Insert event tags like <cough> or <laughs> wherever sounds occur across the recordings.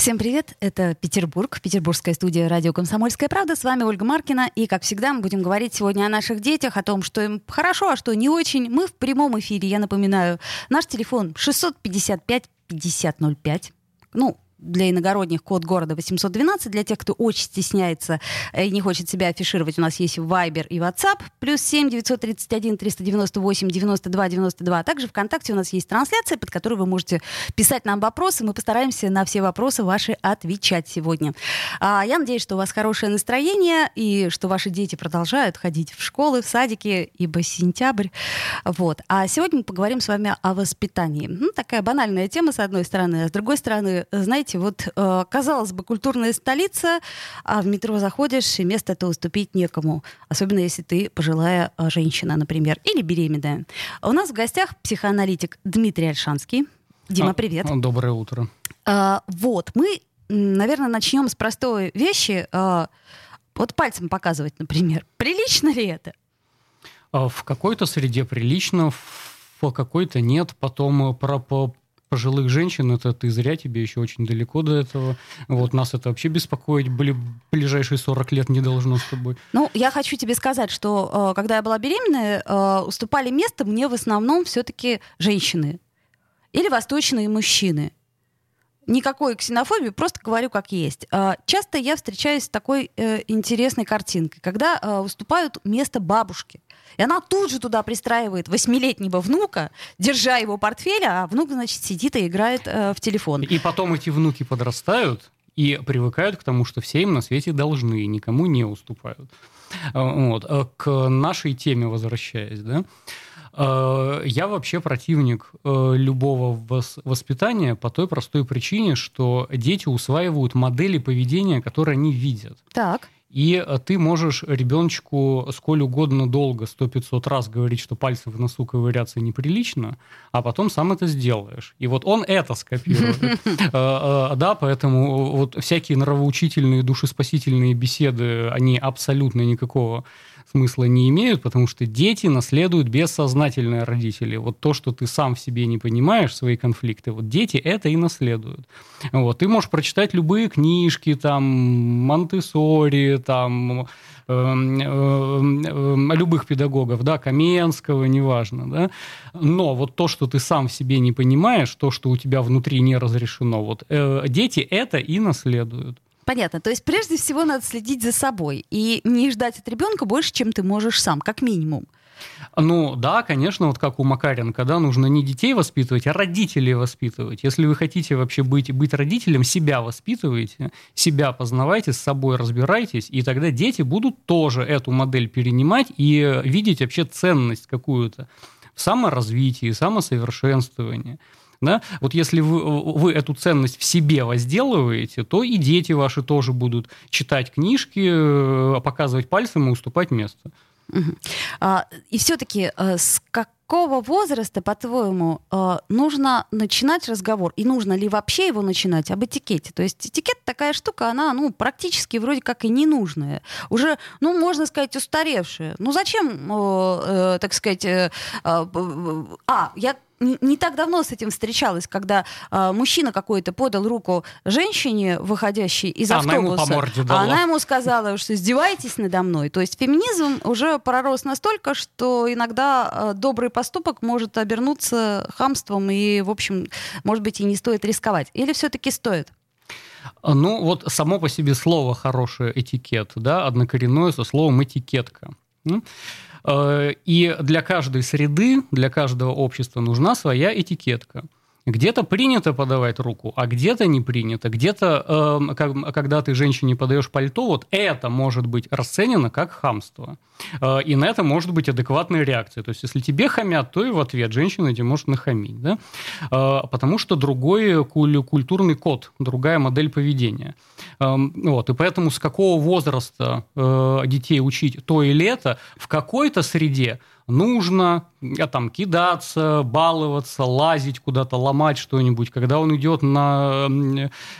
Всем привет, это Петербург, петербургская студия радио «Комсомольская правда». С вами Ольга Маркина, и, как всегда, мы будем говорить сегодня о наших детях, о том, что им хорошо, а что не очень. Мы в прямом эфире, я напоминаю. Наш телефон 655 5005. Ну, для иногородних код города 812. Для тех, кто очень стесняется и не хочет себя афишировать, у нас есть Viber и WhatsApp. Плюс 7 931 398 92 92. Также ВКонтакте у нас есть трансляция, под которой вы можете писать нам вопросы. Мы постараемся на все вопросы ваши отвечать сегодня. А, я надеюсь, что у вас хорошее настроение и что ваши дети продолжают ходить в школы, в садики, ибо сентябрь. Вот. А сегодня мы поговорим с вами о воспитании. Ну, такая банальная тема, с одной стороны. А с другой стороны, знаете, знаете, вот, э, казалось бы, культурная столица, а в метро заходишь, и место-то уступить некому. Особенно если ты пожилая э, женщина, например, или беременная. У нас в гостях психоаналитик Дмитрий Альшанский. Дима, а, привет. Доброе утро. А, вот, мы, наверное, начнем с простой вещи. А, вот пальцем показывать, например. Прилично ли это? А, в какой-то среде прилично, в какой-то нет. Потом про, пожилых женщин, это ты зря, тебе еще очень далеко до этого. Вот нас это вообще беспокоить были ближайшие 40 лет не должно с тобой. Ну, я хочу тебе сказать, что э, когда я была беременная, э, уступали место мне в основном все-таки женщины или восточные мужчины. Никакой ксенофобии, просто говорю как есть. Э, часто я встречаюсь с такой интересной картинкой, когда уступают место бабушке. И она тут же туда пристраивает восьмилетнего внука, держа его портфель, а внук, значит, сидит и играет э, в телефон. И потом эти внуки подрастают и привыкают к тому, что все им на свете должны, никому не уступают. Э, вот. Э, к нашей теме возвращаясь, да, э, я вообще противник любого воспитания по той простой причине, что дети усваивают модели поведения, которые они видят. Так. И э, ты можешь ребеночку сколь угодно долго, сто пятьсот раз говорить, что пальцы в носу ковыряться неприлично, а потом сам это сделаешь. И вот он это скопирует. <laughs> Э, э, да, поэтому вот всякие нравоучительные, душеспасительные беседы, они абсолютно никакого смысла не имеют, потому что дети наследуют бессознательные родители. Вот то, что ты сам в себе не понимаешь, свои конфликты, вот дети это и наследуют. Вот. Ты можешь прочитать любые книжки, там, Монтессори, там, э, э, любых педагогов, да, Каменского, неважно, да, но вот то, что ты сам в себе не понимаешь, то, что у тебя внутри не разрешено, вот э, дети это и наследуют. Понятно. То есть прежде всего надо следить за собой и не ждать от ребенка больше, чем ты можешь сам, как минимум. Ну да, конечно, вот как у Макаренко, да, нужно не детей воспитывать, а родителей воспитывать. Если вы хотите вообще быть, быть родителем, себя воспитывайте, себя познавайте, с собой разбирайтесь, и тогда дети будут тоже эту модель перенимать и видеть вообще ценность какую-то в саморазвитии, самосовершенствовании. Да? Вот если вы, вы эту ценность в себе возделываете, то и дети ваши тоже будут читать книжки, э, показывать пальцем и уступать место. А, и все-таки э, с какого возраста, по-твоему, э, нужно начинать разговор? И нужно ли вообще его начинать об этикете? То есть этикет такая штука, она ну, практически вроде как и ненужная. Уже, ну, можно сказать, устаревшая. Ну, зачем, э, так сказать... Э, а, я не так давно с этим встречалась, когда э, мужчина какой-то подал руку женщине, выходящей из а автобуса. Она ему по морде дала. А она ему сказала, что издеваетесь надо мной. То есть феминизм уже пророс настолько, что иногда э, добрый поступок может обернуться хамством, и, в общем, может быть, и не стоит рисковать. Или все-таки стоит? Ну, вот само по себе слово хорошее этикет, да, однокоренное со словом этикетка. Э, и для каждой среды, для каждого общества нужна своя этикетка. Где-то принято подавать руку, а где-то не принято. Где-то, э, как, когда ты женщине подаешь пальто, вот это может быть расценено как хамство. Э, и на это может быть адекватная реакция. То есть, если тебе хамят, то и в ответ женщина тебе может нахамить. Да? Э, потому что другой культурный код, другая модель поведения. Э, вот. И поэтому с какого возраста э, детей учить то или это, в какой-то среде нужно а, там кидаться, баловаться, лазить куда-то, ломать что-нибудь. Когда он идет на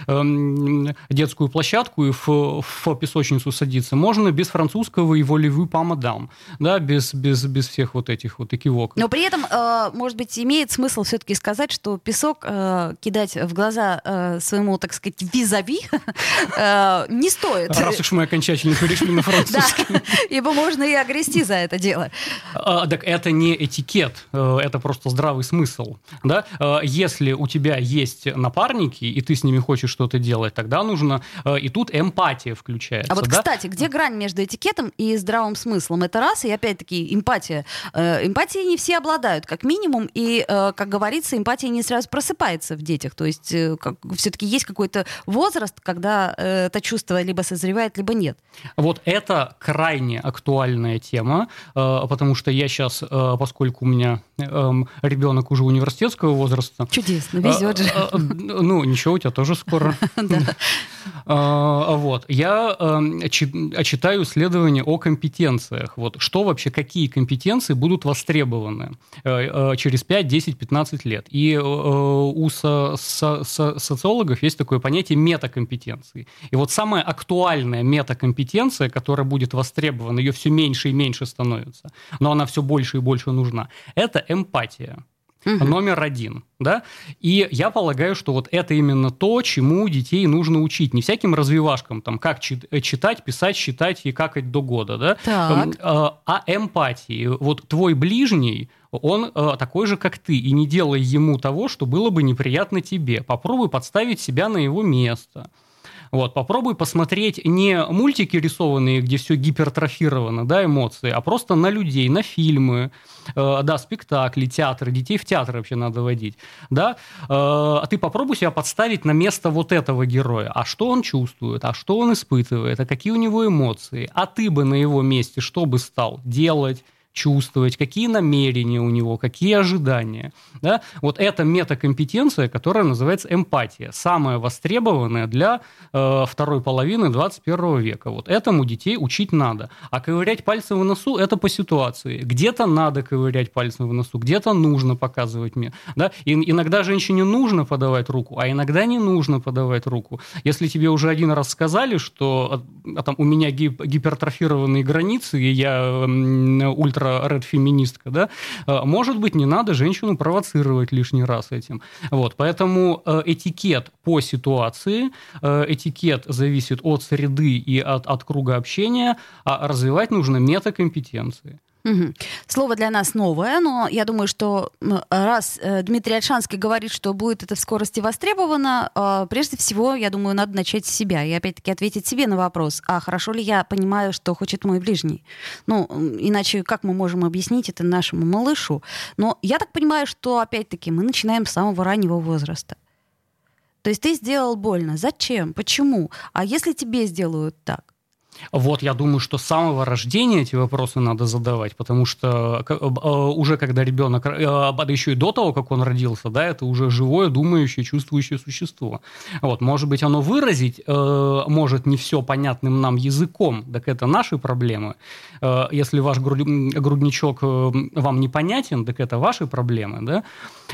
э, детскую площадку и в, в песочницу садится, можно без французского его левы помадам, да, без, без, без всех вот этих вот экивок. Но при этом, э, может быть, имеет смысл все-таки сказать, что песок э, кидать в глаза э, своему, так сказать, визави <laughs> э, не стоит. Раз уж мы окончательно перешли на французский. Да, <laughs> ибо можно и огрести за это дело. А, так это не этикет, э, это просто здравый смысл. Да? Э, если у тебя есть напарники, и ты с ними хочешь что-то делать, тогда нужно... Э, и тут эмпатия включается. А вот, да? кстати, где грань между этикетом и здравым смыслом? Это раз, и опять-таки эмпатия. Эмпатией не все обладают, как минимум, и, как говорится, эмпатия не сразу просыпается в детях. То есть все-таки есть какой-то возраст, когда это чувство либо созревает, либо нет. Вот это крайне актуальная тема, потому что я сейчас, поскольку у меня эм, ребенок уже университетского возраста... Чудесно, везет же. Ну, ничего, у тебя тоже скоро. <laughs> Вот. Я эм, читаю исследования о компетенциях. Вот что вообще, какие компетенции будут востребованы э, э, через 5, 10, 15 лет. И э, у социологов есть такое понятие метакомпетенции. И вот самая актуальная метакомпетенция, которая будет востребована, ее все меньше и меньше становится, но она все больше и больше нужна, это эмпатия. Угу. Номер один, да? И я полагаю, что вот это именно то, чему детей нужно учить. Не всяким развивашкам, там, как э, читать, писать, считать и какать до года, да? Так. А, а эмпатии. Вот твой ближний, он э, такой же, как ты, и не делай ему того, что было бы неприятно тебе. Попробуй подставить себя на его место. Вот, попробуй посмотреть не мультики рисованные, где все гипертрофировано, да, эмоции, а просто на людей, на фильмы, э, да, спектакли, театры, детей в театр вообще надо водить, да, э, а ты попробуй себя подставить на место вот этого героя, а что он чувствует, а что он испытывает, а какие у него эмоции, а ты бы на его месте что бы стал делать, чувствовать, какие намерения у него, какие ожидания. Да? Вот это метакомпетенция, которая называется эмпатия, самая востребованная для э, второй половины 21 века. Вот этому детей учить надо. А ковырять пальцем в носу – это по ситуации. Где-то надо ковырять пальцем в носу, где-то нужно показывать мне. Да? И иногда женщине нужно подавать руку, а иногда не нужно подавать руку. Если тебе уже один раз сказали, что а, там, у меня гипертрофированные границы, и я ультра ультра-ред-феминистка, да, э, может быть, не надо женщину провоцировать лишний раз этим. Вот, поэтому э, этикет по ситуации, э, этикет зависит от среды и от, от круга общения, а развивать нужно метакомпетенции. Угу. Слово для нас новое, но я думаю, что раз э, Дмитрий Альшанский говорит, что будет это в скорости востребовано, э, прежде всего, я думаю, надо начать с себя и опять-таки ответить себе на вопрос, а хорошо ли я понимаю, что хочет мой ближний? Ну, иначе как мы можем объяснить это нашему малышу? Но я так понимаю, что опять-таки мы начинаем с самого раннего возраста. То есть ты сделал больно. Зачем? Почему? А если тебе сделают так? Вот, я думаю, что с самого рождения эти вопросы надо задавать, потому что э, э, уже когда ребенок, э, да еще и до того, как он родился, да, это уже живое, думающее, чувствующее существо. Вот, может быть, оно выразить может не все понятным нам языком, так это наши проблемы. Если ваш грудничок вам непонятен, так это ваши проблемы, да.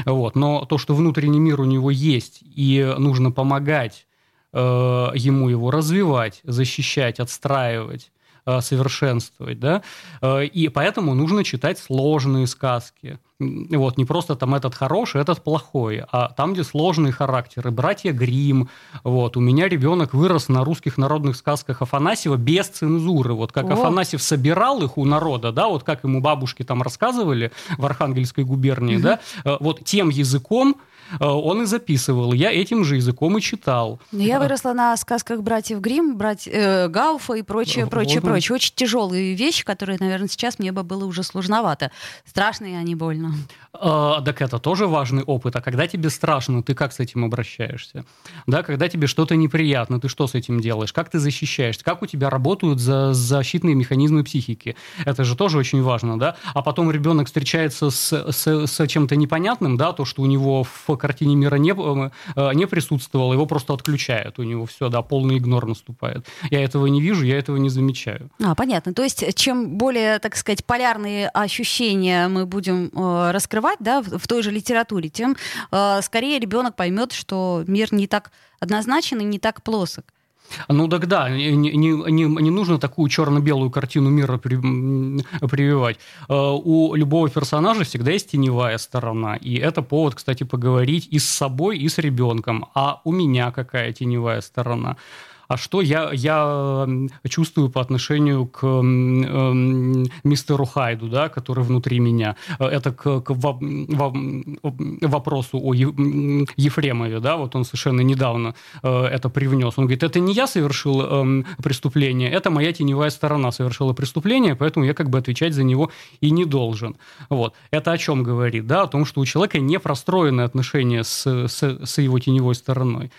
Вот, но то, что внутренний мир у него есть, и нужно помогать Э, ему его развивать, защищать, отстраивать э, совершенствовать, да, э, и поэтому нужно читать сложные сказки. Вот, не просто там этот хороший, этот плохой, а там, где сложные характеры. Братья Грим. Вот, у меня ребенок вырос на русских народных сказках Афанасьева без цензуры. Вот как О. Афанасьев собирал их у народа, да, вот как ему бабушки там рассказывали в Архангельской губернии, угу. да, вот тем языком, Э, он и записывал. Я этим же языком и читал. Но я выросла на сказках братьев Грим, брать, э, Гауфа и прочее, прочее, вот. прочее. Очень тяжелые вещи, которые, наверное, сейчас мне бы было уже сложновато. Страшные они больно. Страшно. А, так это тоже важный опыт. А когда тебе страшно, ты как с этим обращаешься? Да, когда тебе что-то неприятно, ты что с этим делаешь? Как ты защищаешься? Как у тебя работают за защитные механизмы психики? Это же тоже очень важно, да? А потом ребенок встречается с, с, с чем-то непонятным, да, то, что у него в картине мира не, э, не присутствовало, его просто отключают, у него все, да, полный игнор наступает. Я этого не вижу, я этого не замечаю. А, понятно. То есть, чем более, так сказать, полярные ощущения мы будем э, раскрывать, раскрывать да, в, в той же литературе, тем э, скорее ребенок поймет, что мир не так однозначен и не так плосок. Ну так да, не, не, не, не нужно такую черно-белую картину мира при, прививать. Э, у любого персонажа всегда есть теневая сторона. И это повод, кстати, поговорить и с собой, и с ребенком. А у меня какая теневая сторона? А что я, я чувствую по отношению к э, мистеру Хайду, да, который внутри меня. Это к, к во, во, вопросу о Ефремове, да, вот он совершенно недавно э, это привнес. Он говорит, это не я совершил э, преступление, это моя теневая сторона совершила преступление, поэтому я как бы отвечать за него и не должен. Вот. Это о чем говорит? Да, о том, что у человека не простроены отношения с, с, с его теневой стороной.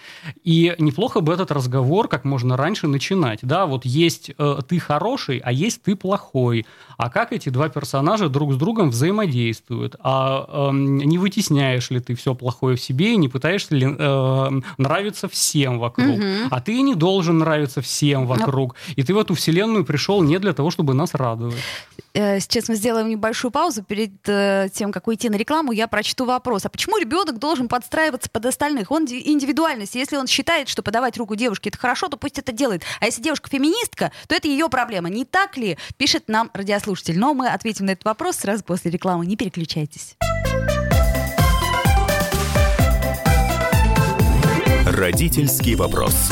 И неплохо бы этот разговор, как можно раньше начинать. Да, вот есть э, ты хороший, а есть ты плохой. А как эти два персонажа друг с другом взаимодействуют? А э, не вытесняешь ли ты все плохое в себе и не пытаешься ли э, нравиться всем вокруг? Угу. А ты не должен нравиться всем вокруг. И ты в эту вселенную пришел не для того, чтобы нас радовать. Э, сейчас мы сделаем небольшую паузу. Перед э, тем, как уйти на рекламу, я прочту вопрос. А почему ребенок должен подстраиваться под остальных? Он индивидуальность. Если он считает, что подавать руку девушке это хорошо, то пусть это делает. А если девушка феминистка, то это ее проблема. Не так ли? Пишет нам радиослушатель. Но мы ответим на этот вопрос сразу после рекламы. Не переключайтесь. Родительский вопрос.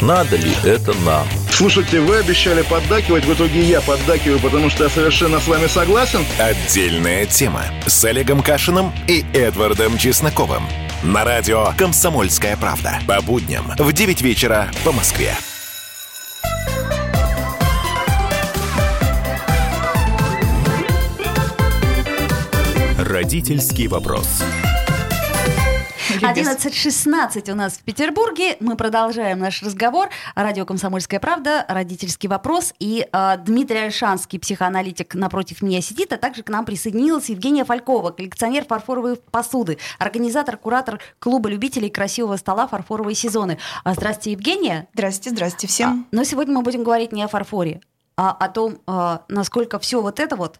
Надо ли это нам? Слушайте, вы обещали поддакивать, в итоге я поддакиваю, потому что я совершенно с вами согласен. Отдельная тема с Олегом Кашиным и Эдвардом Чесноковым. На радио «Комсомольская правда». По будням в 9 вечера по Москве. Родительский вопрос. 11.16 у нас в Петербурге. Мы продолжаем наш разговор. Радио «Комсомольская правда», родительский вопрос. И э, Дмитрий Альшанский, психоаналитик, напротив меня сидит, а также к нам присоединилась Евгения Фалькова, коллекционер фарфоровой посуды, организатор, куратор клуба любителей красивого стола «Фарфоровые сезоны». А, здравствуйте, Евгения. Здравствуйте, здравствуйте всем. А, но сегодня мы будем говорить не о фарфоре, а о том, а, насколько все вот это вот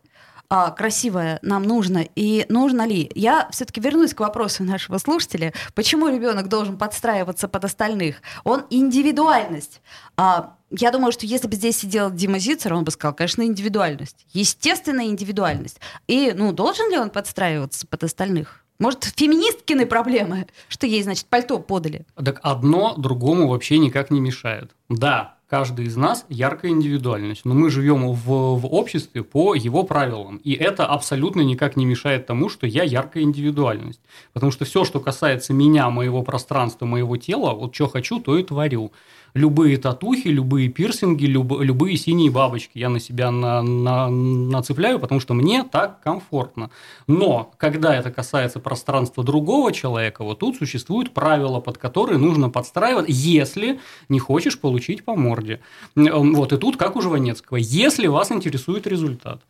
а, красивое нам нужно и нужно ли. Я все-таки вернусь к вопросу нашего слушателя. Почему ребенок должен подстраиваться под остальных? Он индивидуальность. А, я думаю, что если бы здесь сидел Дима Зицер, он бы сказал, конечно, индивидуальность. Естественная индивидуальность. И, ну, должен ли он подстраиваться под остальных? Может, феминисткины проблемы, что ей, значит, пальто подали? Так одно другому вообще никак не мешает. Да, каждый из нас яркая индивидуальность, но мы живем в, в обществе по его правилам, и это абсолютно никак не мешает тому, что я яркая индивидуальность, потому что все, что касается меня, моего пространства, моего тела, вот что хочу, то и творю. Любые татухи, любые пирсинги, люб, любые синие бабочки я на себя на, на, нацепляю, потому что мне так комфортно. Но когда это касается пространства другого человека, вот тут существуют правила, под которые нужно подстраивать, если не хочешь получить по морде. Вот и тут, как у Жванецкого, если вас интересует результат.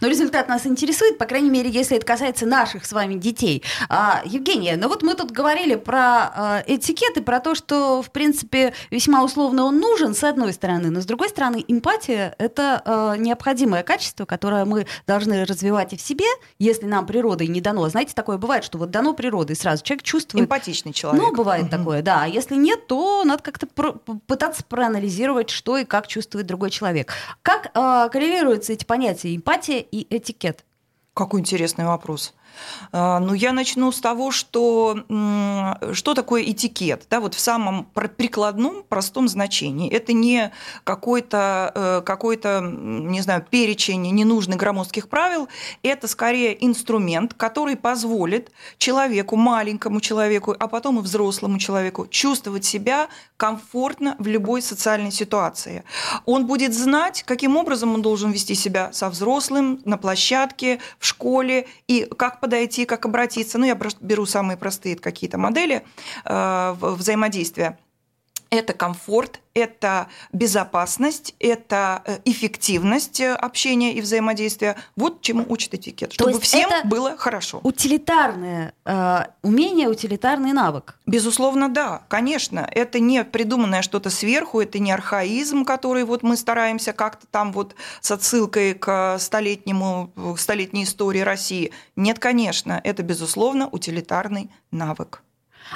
Но результат нас интересует, по крайней мере, если это касается наших с вами детей. А, Евгения, ну вот мы тут говорили про а, этикет и про то, что, в принципе, весьма условно он нужен, с одной стороны, но с другой стороны, эмпатия – это а, необходимое качество, которое мы должны развивать и в себе, если нам природой не дано. Знаете, такое бывает, что вот дано природой сразу человек чувствует… Эмпатичный человек. Ну, бывает угу. такое, да. А если нет, то надо как-то пытаться проанализировать, что и как чувствует другой человек. Как а, коррелируются эти понятия эмпатия и этикет? Какой интересный вопрос. А, ну, я начну с того, что что такое этикет? Да, вот в самом прикладном, простом значении. Это не какой-то, э, какой-то, не знаю, перечень ненужных громоздких правил. Это скорее инструмент, который позволит человеку, маленькому человеку, а потом и взрослому человеку чувствовать себя комфортно в любой социальной ситуации. Он будет знать, каким образом он должен вести себя со взрослым, на площадке, в школе, и как подойти, как обратиться. Ну, я беру самые простые какие-то модели э, взаимодействия это комфорт, это безопасность, это э, эффективность э, общения и взаимодействия. Вот чему учит этикет, чтобы всем было хорошо. Утилитарное э, умение, утилитарный навык. Безусловно, да, конечно. Это не придуманное что-то сверху, это не архаизм, который вот мы стараемся как-то там вот с отсылкой к столетнему, столетней истории России. Нет, конечно, это, безусловно, утилитарный навык.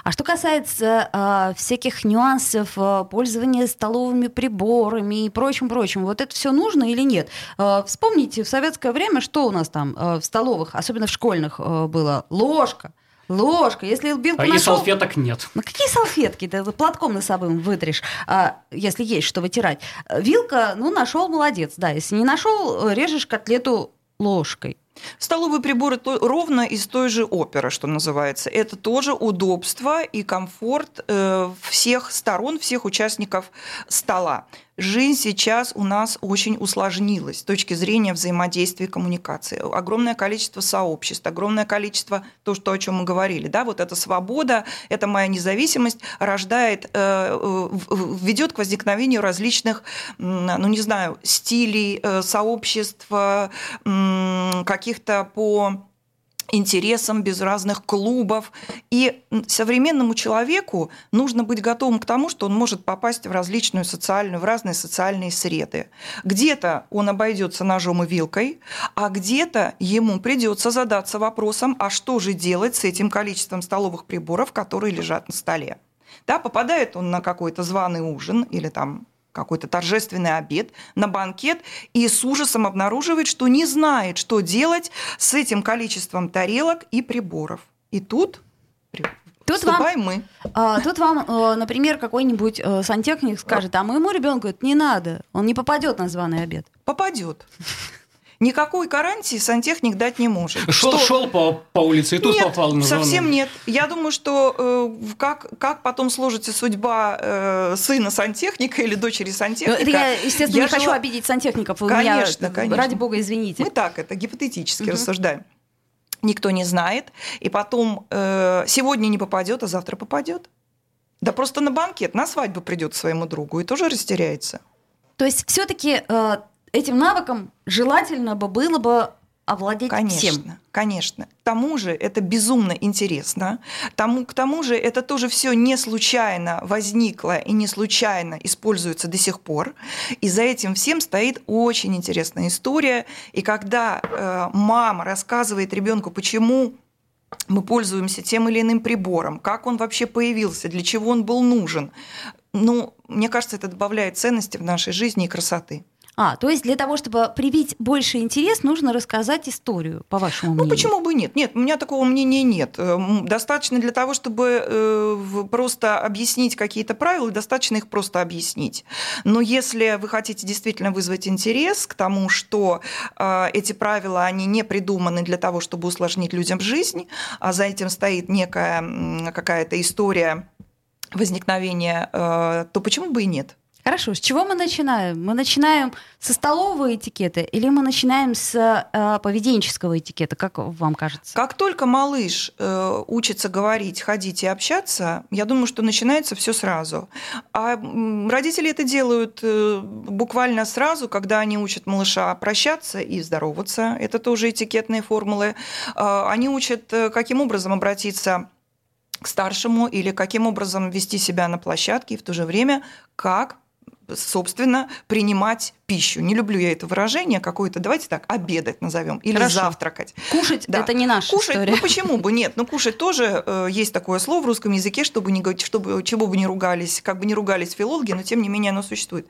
А что касается э, всяких нюансов э, пользования столовыми приборами и прочим-прочим, вот это все нужно или нет? Э, вспомните, в советское время что у нас там э, в столовых, особенно в школьных, э, было? Ложка. Ложка. Если вилку а нашел... И салфеток нет. Ну какие салфетки? Ты платком носовым вытрешь, а, если есть что вытирать. Вилка, ну, нашел, молодец. Да, если не нашел, режешь котлету ложкой. Столовые приборы то, ровно из той же оперы, что называется. Это тоже удобство и комфорт э, всех сторон, всех участников стола жизнь сейчас у нас очень усложнилась с точки зрения взаимодействия и коммуникации. Огромное количество сообществ, огромное количество, то, что, о чем мы говорили, да, вот эта свобода, эта моя независимость рождает, э, ведет к возникновению различных, ну не знаю, стилей, э, сообществ, каких-то по интересам, без разных клубов. И современному человеку нужно быть готовым к тому, что он может попасть в различную социальную, в разные социальные среды. Где-то он обойдется ножом и вилкой, а где-то ему придется задаться вопросом, а что же делать с этим количеством столовых приборов, которые лежат на столе. Да, попадает он на какой-то званый ужин или там какой-то торжественный обед, на банкет, и с ужасом обнаруживает, что не знает, что делать с этим количеством тарелок и приборов. И тут Тут Вступаем вам, мы. А, тут вам, а, например, какой-нибудь а, сантехник скажет, а моему ребенку это не надо, он не попадет на званый обед. Попадет никакой гарантии сантехник дать не может. Шел, что... шел по, по улице и тут нет, попал на совсем нет. Я думаю, что э, как, как потом сложится судьба э, сына сантехника или дочери сантехника. Ну, я, естественно, я не жила... хочу обидеть сантехников. Конечно, меня, конечно. Ради бога, извините. Мы так это гипотетически угу. рассуждаем. Никто не знает. И потом э, сегодня не попадет, а завтра попадет. Да просто на банкет, на свадьбу придет своему другу и тоже растеряется. То есть все-таки э, этим навыком желательно бы было бы овладеть конечно, всем. Конечно. К тому же это безумно интересно. Тому, к тому же это тоже все не случайно возникло и не случайно используется до сих пор. И за этим всем стоит очень интересная история. И когда э, мама рассказывает ребенку, почему мы пользуемся тем или иным прибором, как он вообще появился, для чего он был нужен, ну, мне кажется, это добавляет ценности в нашей жизни и красоты. А, то есть для того, чтобы привить больше интерес, нужно рассказать историю, по вашему ну, мнению? Ну, почему бы нет? Нет, у меня такого мнения нет. Э, достаточно для того, чтобы э, просто объяснить какие-то правила, достаточно их просто объяснить. Но если вы хотите действительно вызвать интерес к тому, что э, эти правила, они не придуманы для того, чтобы усложнить людям жизнь, а за этим стоит некая какая-то история возникновения, то почему бы и нет? Хорошо, с чего мы начинаем? Мы начинаем со столового этикета или мы начинаем с э, поведенческого этикета, как вам кажется? Как только малыш э, учится говорить, ходить и общаться, я думаю, что начинается все сразу. А родители это делают э, буквально сразу, когда они учат малыша прощаться и здороваться. Это тоже этикетные формулы. Э, они учат, э, каким образом обратиться к старшему или каким образом вести себя на площадке и в то же время как собственно, принимать пищу. Не люблю я это выражение какое-то, давайте так, обедать назовем, или Хорошо. завтракать. Кушать Да. это не наша Кушать, история. ну почему бы нет? Ну кушать тоже э, есть такое слово в русском языке, чтобы не говорить, чтобы чего бы не ругались, как бы не ругались филологи, но тем не менее оно существует.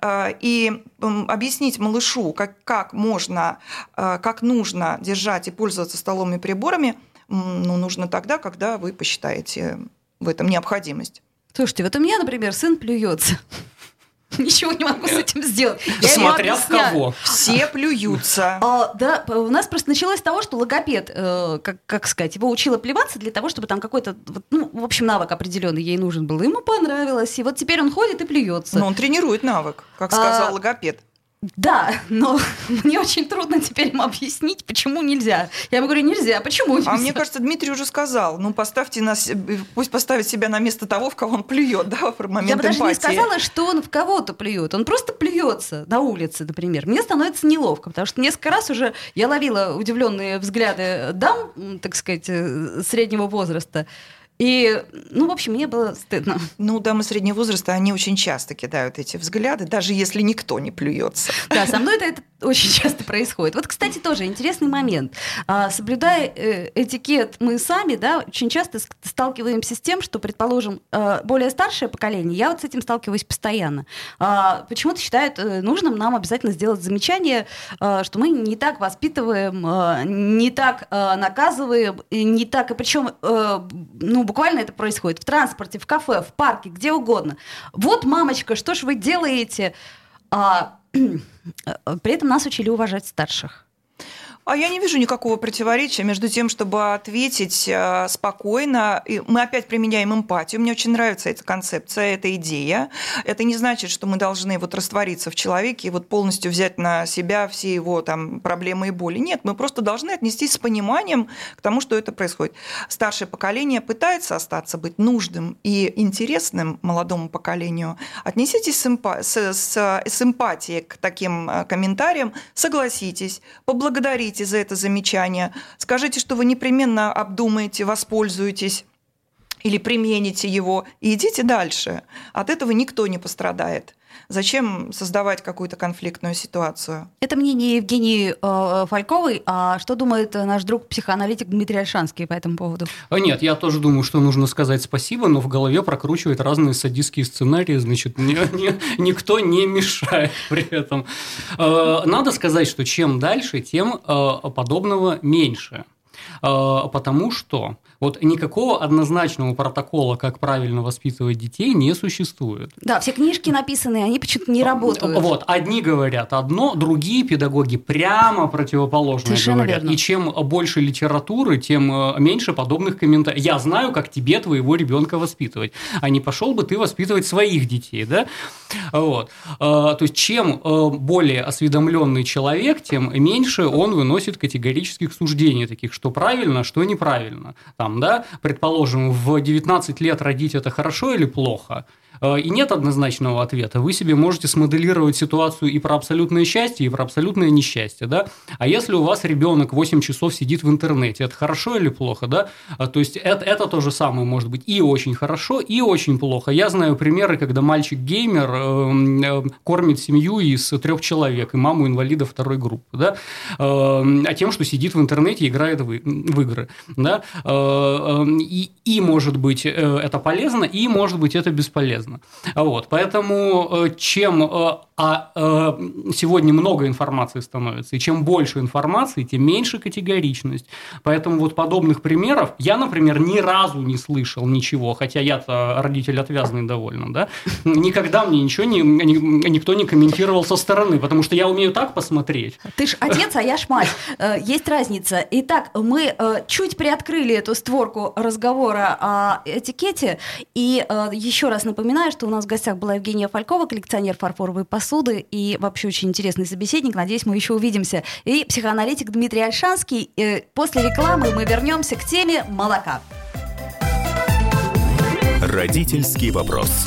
Э, и м, объяснить малышу, как, как можно, э, как нужно держать и пользоваться столовыми приборами, м, ну, нужно тогда, когда вы посчитаете в этом необходимость. Слушайте, вот у меня, например, сын плюется. <laughs> Ничего не могу с этим сделать. Я Смотря в объясняю. кого. Все <laughs> плюются. А, да, у нас просто началось с того, что логопед, э, как, как сказать, его учила плеваться для того, чтобы там какой-то, вот, ну, в общем, навык определенный ей нужен был. Ему понравилось, и вот теперь он ходит и плюется. Но он тренирует навык, как А, сказал логопед. Да, но <laughs> мне очень трудно теперь ему объяснить, почему нельзя. Я ему говорю, нельзя, почему нельзя? А мне кажется, Дмитрий уже сказал, ну поставьте нас, пусть поставит себя на место того, в кого он плюет, <laughs> да, в момент Я бы даже не сказала, что он в кого-то плюет. Он просто плюется на улице, например. Мне становится неловко, потому что несколько раз уже я ловила удивленные взгляды дам, так сказать, э, среднего возраста. И, ну, в общем, мне было стыдно. Ну, дамы среднего возраста, они очень часто кидают эти взгляды, даже если никто не плюется. Да, со мной это, это очень <laughs> часто происходит. Вот, кстати, тоже интересный момент. А, соблюдая э, этикет мы сами, да, очень часто сталкиваемся с тем, что, предположим, э, более старшее поколение, я вот с этим сталкиваюсь постоянно, а, почему-то считают э, нужным нам обязательно сделать замечание, что мы не так воспитываем, не так наказываем, не так, и причем, ну, буквально это происходит в транспорте, в кафе, в парке, где угодно. Вот, мамочка, что ж вы делаете? А, при этом нас учили уважать старших. А я не вижу никакого противоречия между тем, чтобы ответить э, спокойно. Мы опять применяем эмпатию. Мне очень нравится эта концепция, эта идея. Это не значит, что мы должны вот раствориться в человеке и вот полностью взять на себя все его там проблемы и боли. Нет, мы просто должны отнестись с пониманием к тому, что это происходит. Старшее поколение пытается остаться быть нужным и интересным молодому поколению. Отнеситесь с, эмпа- с- с- с эмпатией к таким э, комментариям, согласитесь, поблагодарите за это замечание, скажите, что вы непременно обдумаете, воспользуетесь или примените его, и идите дальше. От этого никто не пострадает. Зачем создавать какую-то конфликтную ситуацию? Это мнение Евгении э, Фальковой. А что думает наш друг-психоаналитик Дмитрий Альшанский по этому поводу? А Нет, я тоже думаю, что нужно сказать спасибо, но в голове прокручивает разные садистские сценарии, значит, ни- ни- никто не мешает при этом. Э, Надо сказать, что чем дальше, тем э, подобного меньше. Потому что вот никакого однозначного протокола, как правильно воспитывать детей, не существует. Да, все книжки написаны, они почему-то не работают. Вот, одни говорят одно, другие педагоги прямо противоположное Совершенно говорят. верно. И чем больше литературы, тем э, меньше подобных комментариев. Я знаю, как тебе твоего ребенка воспитывать, а не пошел бы ты воспитывать своих детей, да? Вот. Э, То есть, чем э, более осведомленный человек, тем меньше он выносит категорических суждений, таких, что правильно, что неправильно. Там, да, предположим, в 19 лет родить это хорошо или плохо? Э, И нет однозначного ответа. Вы себе можете смоделировать ситуацию и про абсолютное счастье, и про абсолютное несчастье, да? А если у вас ребенок 8 часов сидит в интернете, это хорошо или плохо, да? А, То есть это, это то же самое может быть и очень хорошо, и очень плохо. Я знаю примеры, когда мальчик-геймер эм, э, кормит семью из трех человек и маму инвалида второй группы, да? Эм, А тем, что сидит в интернете и играет в, игры, да? Эм, И, и может быть э, это полезно, и может быть это бесполезно. Вот, поэтому э, чем э, а сегодня много информации становится, и чем больше информации, тем меньше категоричность. Поэтому вот подобных примеров я, например, ни разу не слышал ничего, хотя я-то родитель отвязный довольно, да, никогда мне ничего не, ни- никто не комментировал со стороны, потому что я умею так посмотреть. Ты ж отец, а я ж мать. Есть разница. Итак, мы чуть приоткрыли эту створку разговора о этикете. И э, еще раз напоминаю, что у нас в гостях была Евгения Фалькова, коллекционер фарфоровой посуды и вообще очень интересный собеседник. Надеюсь, мы еще увидимся. И психоаналитик Дмитрий Альшанский. Э, После рекламы мы вернемся к теме молока. Родительский вопрос.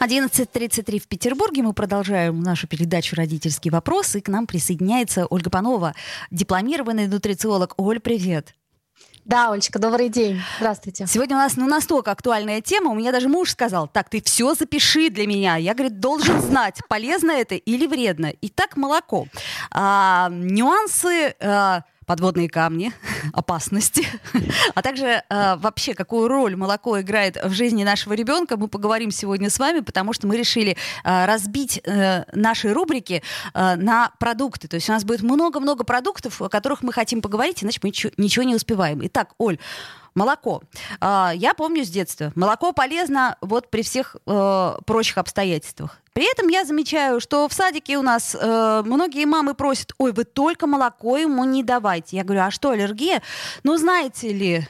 11.33 в Петербурге. Мы продолжаем нашу передачу «Родительский вопрос». И к нам присоединяется Ольга Панова, дипломированный нутрициолог. Оль, привет. Да, Олечка, добрый день. Здравствуйте. Сегодня у нас ну, настолько актуальная тема. У меня даже муж сказал, так, ты все запиши для меня. Я, говорит, должен знать, полезно это или вредно. Итак, молоко. А, нюансы... А, подводные камни, <laughs> опасности, <laughs> а также э, вообще какую роль молоко играет в жизни нашего ребенка, мы поговорим сегодня с вами, потому что мы решили э, разбить э, наши рубрики э, на продукты. То есть у нас будет много-много продуктов, о которых мы хотим поговорить, иначе мы ничего, не успеваем. Итак, Оль, Молоко. А, я помню с детства. Молоко полезно вот при всех э, прочих обстоятельствах. При этом я замечаю, что в садике у нас э, многие мамы просят, ой, вы только молоко ему не давайте. Я говорю, а что, аллергия? Ну, знаете ли,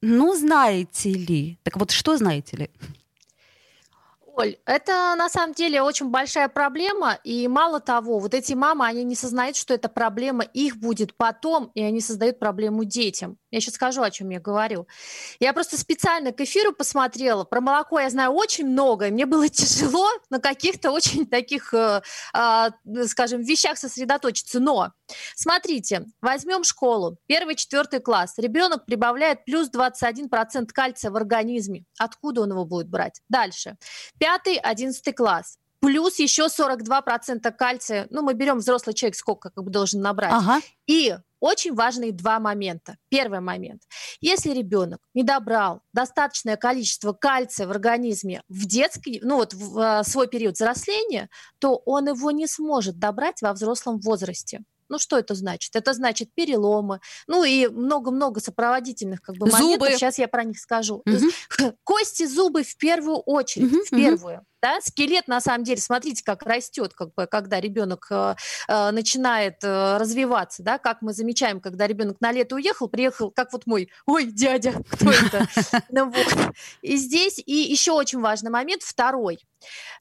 ну, знаете ли. Так вот, что знаете ли? Оль, это на самом деле очень большая проблема, и мало того, вот эти мамы, они не сознают, что эта проблема их будет потом, и они создают проблему детям. Я сейчас скажу, о чем я говорю. Я просто специально к эфиру посмотрела. Про молоко я знаю очень много, и мне было <laughs> тяжело на каких-то очень таких, э, э, скажем, вещах сосредоточиться. Но смотрите, возьмем школу, первый, четвертый класс. Ребенок прибавляет плюс 21% кальция в организме. Откуда он его будет брать? Дальше. Пятый, одиннадцатый класс плюс еще 42% кальция. Ну, мы берем взрослый человек, сколько как бы должен набрать. Ага. И очень важные два момента. Первый момент. Если ребенок не добрал достаточное количество кальция в организме в детский, ну вот в э, свой период взросления, то он его не сможет добрать во взрослом возрасте. Ну, что это значит? Это значит переломы, ну и много-много сопроводительных как бы, моментов. Сейчас я про них скажу. Угу. <laughs> Кости, зубы в первую очередь, угу, в первую. Угу. Да? Скелет, на самом деле, смотрите, как растет, как бы, когда ребенок э, э, начинает э, развиваться, да, как мы замечаем, когда ребенок на лето уехал, приехал, как вот мой, ой, дядя, кто это? <laughs> Ну и здесь, и еще очень важный момент, второй.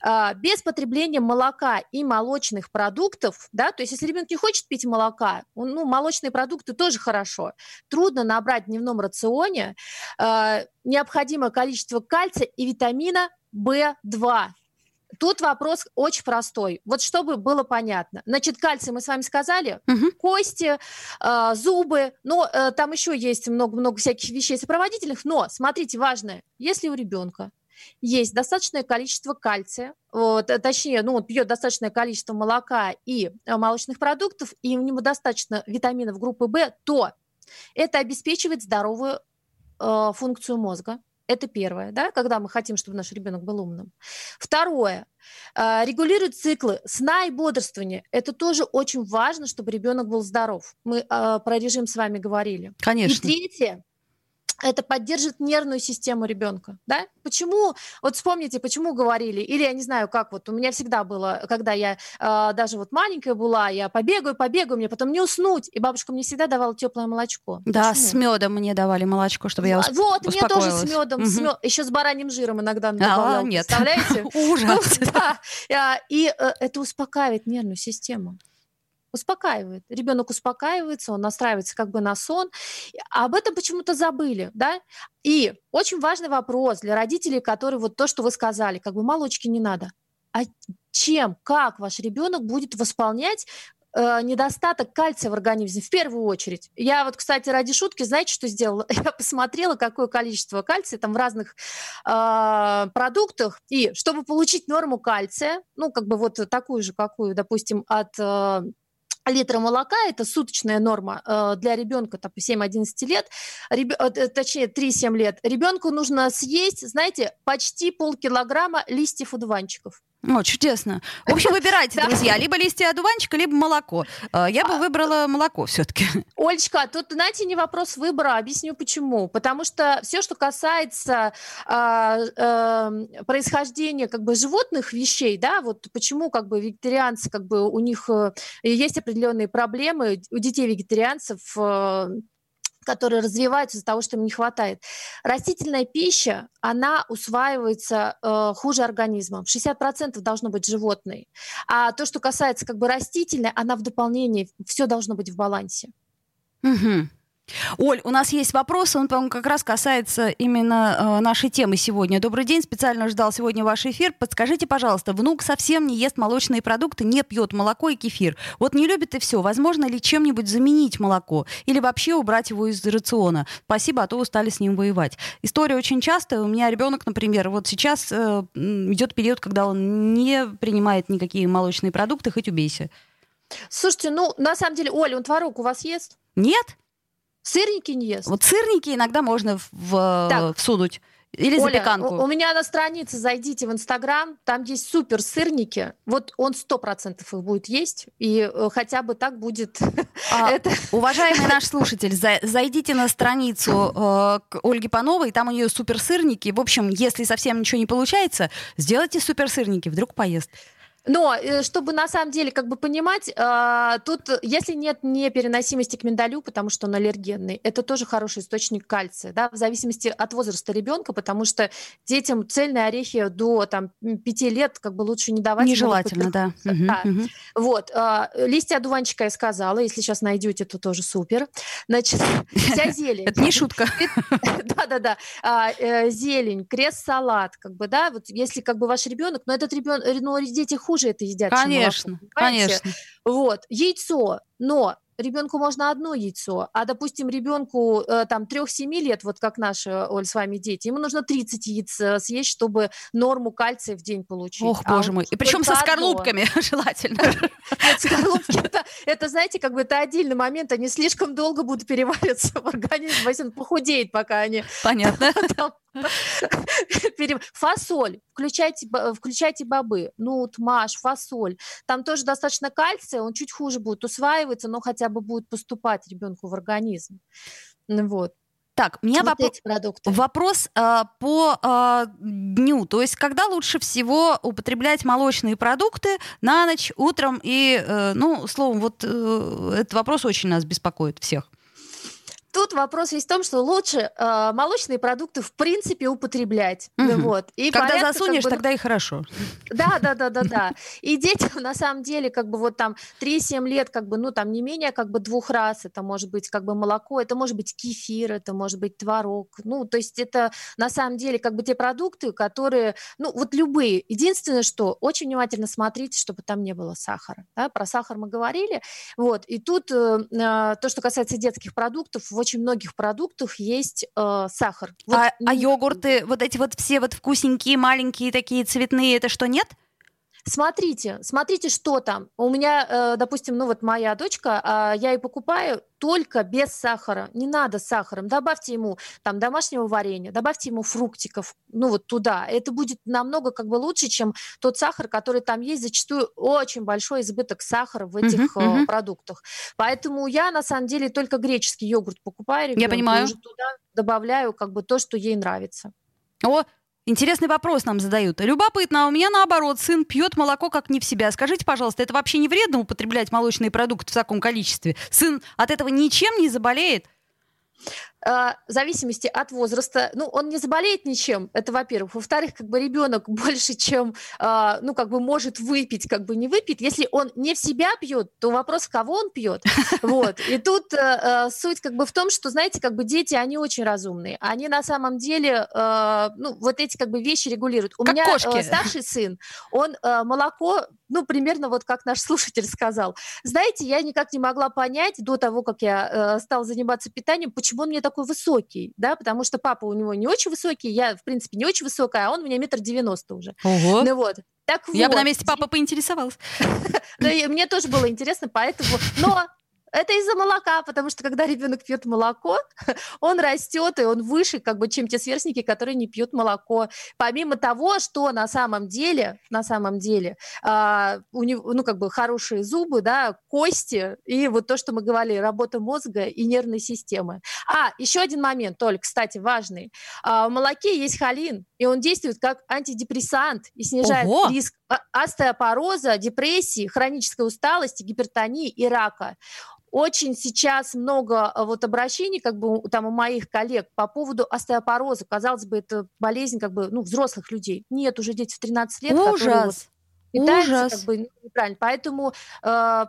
А, без потребления молока и молочных продуктов, да, то есть если ребенок не хочет пить молока, ну, молочные продукты тоже хорошо, трудно набрать в дневном рационе э, необходимое количество кальция и витамина В2. Тут вопрос очень простой. Вот чтобы было понятно. Значит, кальций мы с вами сказали, угу. кости, э, зубы, но э, там еще есть много-много всяких вещей сопроводительных. Но, смотрите, важное, если у ребенка есть достаточное количество кальция, вот, э, точнее, ну, он пьет достаточное количество молока и э, молочных продуктов, и у него достаточно витаминов группы В, то это обеспечивает здоровую э, функцию мозга. Это первое, да, когда мы хотим, чтобы наш ребенок был умным. Второе, э, регулирует циклы сна и бодрствования. Это тоже очень важно, чтобы ребенок был здоров. Мы э, про режим с вами говорили. Конечно. И третье, это поддержит нервную систему ребенка, да? Почему, вот вспомните, почему говорили, или я не знаю, как вот, у меня всегда было, когда я э, даже вот маленькая была, я побегаю, побегаю, мне потом не уснуть, и бабушка мне всегда давала теплое молочко. Да, почему? с медом мне давали молочко, чтобы я усп- Вот, мне тоже с медом, угу. с мед... еще с бараньим жиром иногда добавляла, а, нет. <laughs> представляете? Ужас. <laughs> Да, и э, это успокаивает нервную систему успокаивает. Ребенок успокаивается, он настраивается как бы на сон. А об этом почему-то забыли, да? И очень важный вопрос для родителей, которые вот то, что вы сказали, как бы молочки не надо. А чем, как ваш ребенок будет восполнять э, недостаток кальция в организме в первую очередь. Я вот, кстати, ради шутки, знаете, что сделала? <laughs> Я посмотрела, какое количество кальция там в разных э, продуктах, и чтобы получить норму кальция, ну, как бы вот такую же, какую, допустим, от э, литра молока, это суточная норма э, для ребенка там, 7-11 лет, реб... э, точнее 3-7 лет, ребенку нужно съесть, знаете, почти полкилограмма листьев одуванчиков. О, чудесно. В общем, выбирайте, <laughs> друзья, либо листья одуванчика, либо молоко. Э, я бы А. выбрала молоко все-таки. Олечка, тут, знаете, не вопрос выбора, объясню почему. Потому что все, что касается а, эм, происхождения как бы животных вещей, да, вот почему как бы вегетарианцы, как бы у них э, есть определенные проблемы, у детей вегетарианцев э, которые развиваются из-за того, что им не хватает. Растительная пища, она усваивается э, хуже организмом. 60% должно быть животной. А то, что касается как бы растительной, она в дополнение, все должно быть в балансе. Мгм. Оль, у нас есть вопрос, он, по-моему, как раз касается именно э, нашей темы сегодня. Добрый день, специально ждал сегодня ваш эфир. Подскажите, пожалуйста, внук совсем не ест молочные продукты, не пьет молоко и кефир. Вот не любит и все. Возможно ли чем-нибудь заменить молоко? Или вообще убрать его из рациона? Спасибо, а то устали с ним воевать. История очень частая. У меня ребенок, например, вот сейчас э, идет период, когда он не принимает никакие молочные продукты, хоть убейся. Слушайте, ну, на самом деле, Оля, он творог у вас ест? Нет? Сырники не ест? Вот сырники иногда можно в, Так. всунуть. Или Оля, запеканку. У, у меня на странице зайдите в Инстаграм, там есть супер сырники. Вот он сто процентов их будет есть, и э, хотя бы так будет. А, <laughs> это- Уважаемый наш <laughs> слушатель, за- зайдите на страницу э, к Ольге Пановой, там у нее суперсырники. В общем, если совсем ничего не получается, сделайте суперсырники, вдруг поест. Но э, чтобы на самом деле как бы понимать, а, тут э, если нет непереносимости к миндалю, потому что он аллергенный, это тоже хороший источник кальция, да, в зависимости от возраста ребенка, потому что детям цельные орехи до там 5 лет как бы лучше не давать. Нежелательно, да. Да. мгм. Вот, а, листья одуванчика я сказала, если сейчас найдете, то тоже супер. Значит, вся <laughs> зелень. Это не шутка. <laughs> Да-да-да. А, э, Зелень, крест-салат, как бы, да, вот если как бы ваш ребенок, но этот ребенок, ну, дети хуже это едят, чем молоко, Конечно, понимаете? конечно. Вот, яйцо, но ребенку можно одно яйцо, а, допустим, ребенку э, там 3-7 лет, вот как наши, Оль, с вами дети, ему нужно 30 яиц э, съесть, чтобы норму кальция в день получить. Ох, А боже мой. И причем со одно. скорлупками <laughs> желательно. Нет, скорлупки это, это, знаете, как бы это отдельный момент, они слишком долго будут перевариваться в организм, если он похудеет, пока они Понятно. <laughs> там Фасоль, включайте, включайте бобы, нут, маш, фасоль. Там тоже достаточно кальция, он чуть хуже будет усваиваться, но хотя бы будет поступать ребенку в организм. Вот. Так, у меня Вот продукты. Вопрос а, по а, дню. То есть, когда лучше всего употреблять молочные продукты на ночь, утром и, э, ну, словом, вот э, этот вопрос очень нас беспокоит всех. Тут вопрос есть в том, что лучше э, молочные продукты в принципе употреблять. Мгм. Вот. И когда порядка, как засунешь, бы, тогда и хорошо. Да, да, да, да, да. И детям <laughs> на самом деле как бы вот там 3-7 лет, как бы, ну там не менее как бы двух раз, это может быть как бы молоко, это может быть кефир, это может быть творог. Ну, то есть это на самом деле как бы те продукты, которые, ну вот любые. Единственное, что очень внимательно смотрите, чтобы там не было сахара. Да? Про сахар мы говорили. Вот. И тут э, э, то, что касается детских продуктов, в очень многих продуктах есть э, сахар. Вот а, а йогурты, вот эти вот все вот вкусненькие, маленькие такие цветные, это что, нет? Смотрите, смотрите, что там. У меня, э, допустим, ну вот моя дочка, а, я ей покупаю только без сахара. Не надо с сахаром. Добавьте ему там домашнего варенья, добавьте ему фруктиков, ну вот туда. Это будет намного как бы лучше, чем тот сахар, который там есть. Зачастую очень большой избыток сахара в этих э, мгм. продуктах. Поэтому я на самом деле только греческий йогурт покупаю. ребенку, и понимаю. уже туда добавляю как бы то, что ей нравится. О, интересный вопрос нам задают. Любопытно, а у меня наоборот, сын пьет молоко как не в себя. Скажите, пожалуйста, это вообще не вредно употреблять молочные продукты в таком количестве? Сын от этого ничем не заболеет? А, в зависимости от возраста, ну, он не заболеет ничем, это во-первых. Во-вторых, как бы ребенок <laughs> больше, чем, а, ну, как бы может выпить, как бы не выпить. Если он не в себя пьет, то вопрос, кого он пьет. <laughs> Вот. И тут а, а, суть как бы в том, что, знаете, как бы дети, они очень разумные. Они на самом деле, а, ну, вот эти как бы вещи регулируют. У Как меня кошки. старший сын, он молоко, ну, примерно вот как наш <laughs> слушатель сказал. Знаете, я никак не могла понять до того, как я э, стала заниматься питанием, почему он мне такой высокий, да, потому что папа у него не очень высокий, я, в принципе, не очень высокая, а он у меня метр девяносто уже. Ого. Ну вот. Так Я бы вот. на месте папы поинтересовалась. <laughs> И мне тоже было интересно, поэтому... Но Это из-за молока, потому что когда ребенок пьет молоко, <laughs> он растет, и он выше, как бы, чем те сверстники, которые не пьют молоко. Помимо того, что на самом деле, на самом деле, э, у него, ну, как бы, хорошие зубы, да, кости, и вот то, что мы говорили, работа мозга и нервной системы. А, еще один момент, только, кстати, важный. Э, в молоке есть холин, и он действует как антидепрессант и снижает Ого! риск остеопороза, депрессии, хронической усталости, гипертонии и рака очень сейчас много э, вот обращений, как бы там у моих коллег по поводу остеопороза. Казалось бы, это болезнь как бы, ну, взрослых людей. Нет, уже дети в 13 лет, Ужас. которые вот питаются Ужас. как бы неправильно. Поэтому э,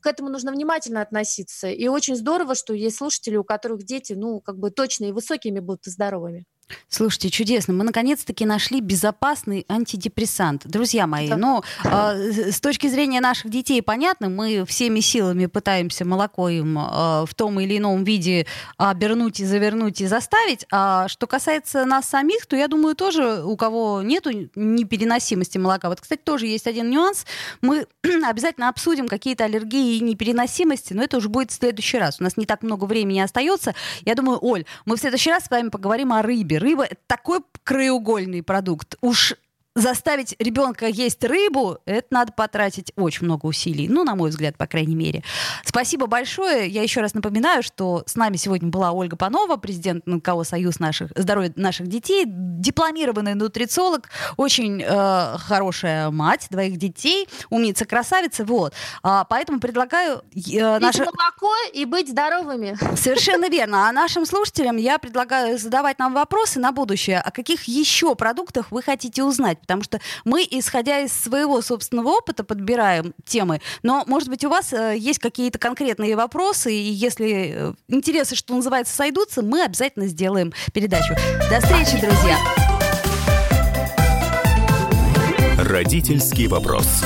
к этому нужно внимательно относиться. И очень здорово, что есть слушатели, у которых дети, ну, как бы точно и высокими будут и здоровыми. Слушайте, чудесно. Мы наконец-таки нашли безопасный антидепрессант. Друзья мои, да. ну, э, с точки зрения наших детей, понятно, мы всеми силами пытаемся молоко им э, в том или ином виде обернуть и завернуть и заставить. А что касается нас самих, то я думаю, тоже у кого нету непереносимости молока. Вот, кстати, тоже есть один нюанс. Мы <clears throat> обязательно обсудим какие-то аллергии и непереносимости, но это уже будет в следующий раз. У нас не так много времени остается. Я думаю, Оль, мы в следующий раз с вами поговорим о рыбе рыба — такой краеугольный продукт. Уж заставить ребенка есть рыбу, это надо потратить очень много усилий. Ну, на мой взгляд, по крайней мере. Спасибо большое. Я еще раз напоминаю, что с нами сегодня была Ольга Панова, президент НКО «Союз наших, здоровья наших детей», дипломированный нутрициолог, очень э, хорошая мать двоих детей, умница, красавица. Вот. А, поэтому предлагаю... Э, наше... молоко и быть здоровыми. Совершенно <laughs> верно. А нашим слушателям я предлагаю задавать нам вопросы на будущее. О каких еще продуктах вы хотите узнать? Потому что мы, исходя из своего собственного опыта, подбираем темы. Но, может быть, у вас э, есть какие-то конкретные вопросы, и если э, интересы, что называется, сойдутся, мы обязательно сделаем передачу. До встречи, друзья! Родительский вопрос.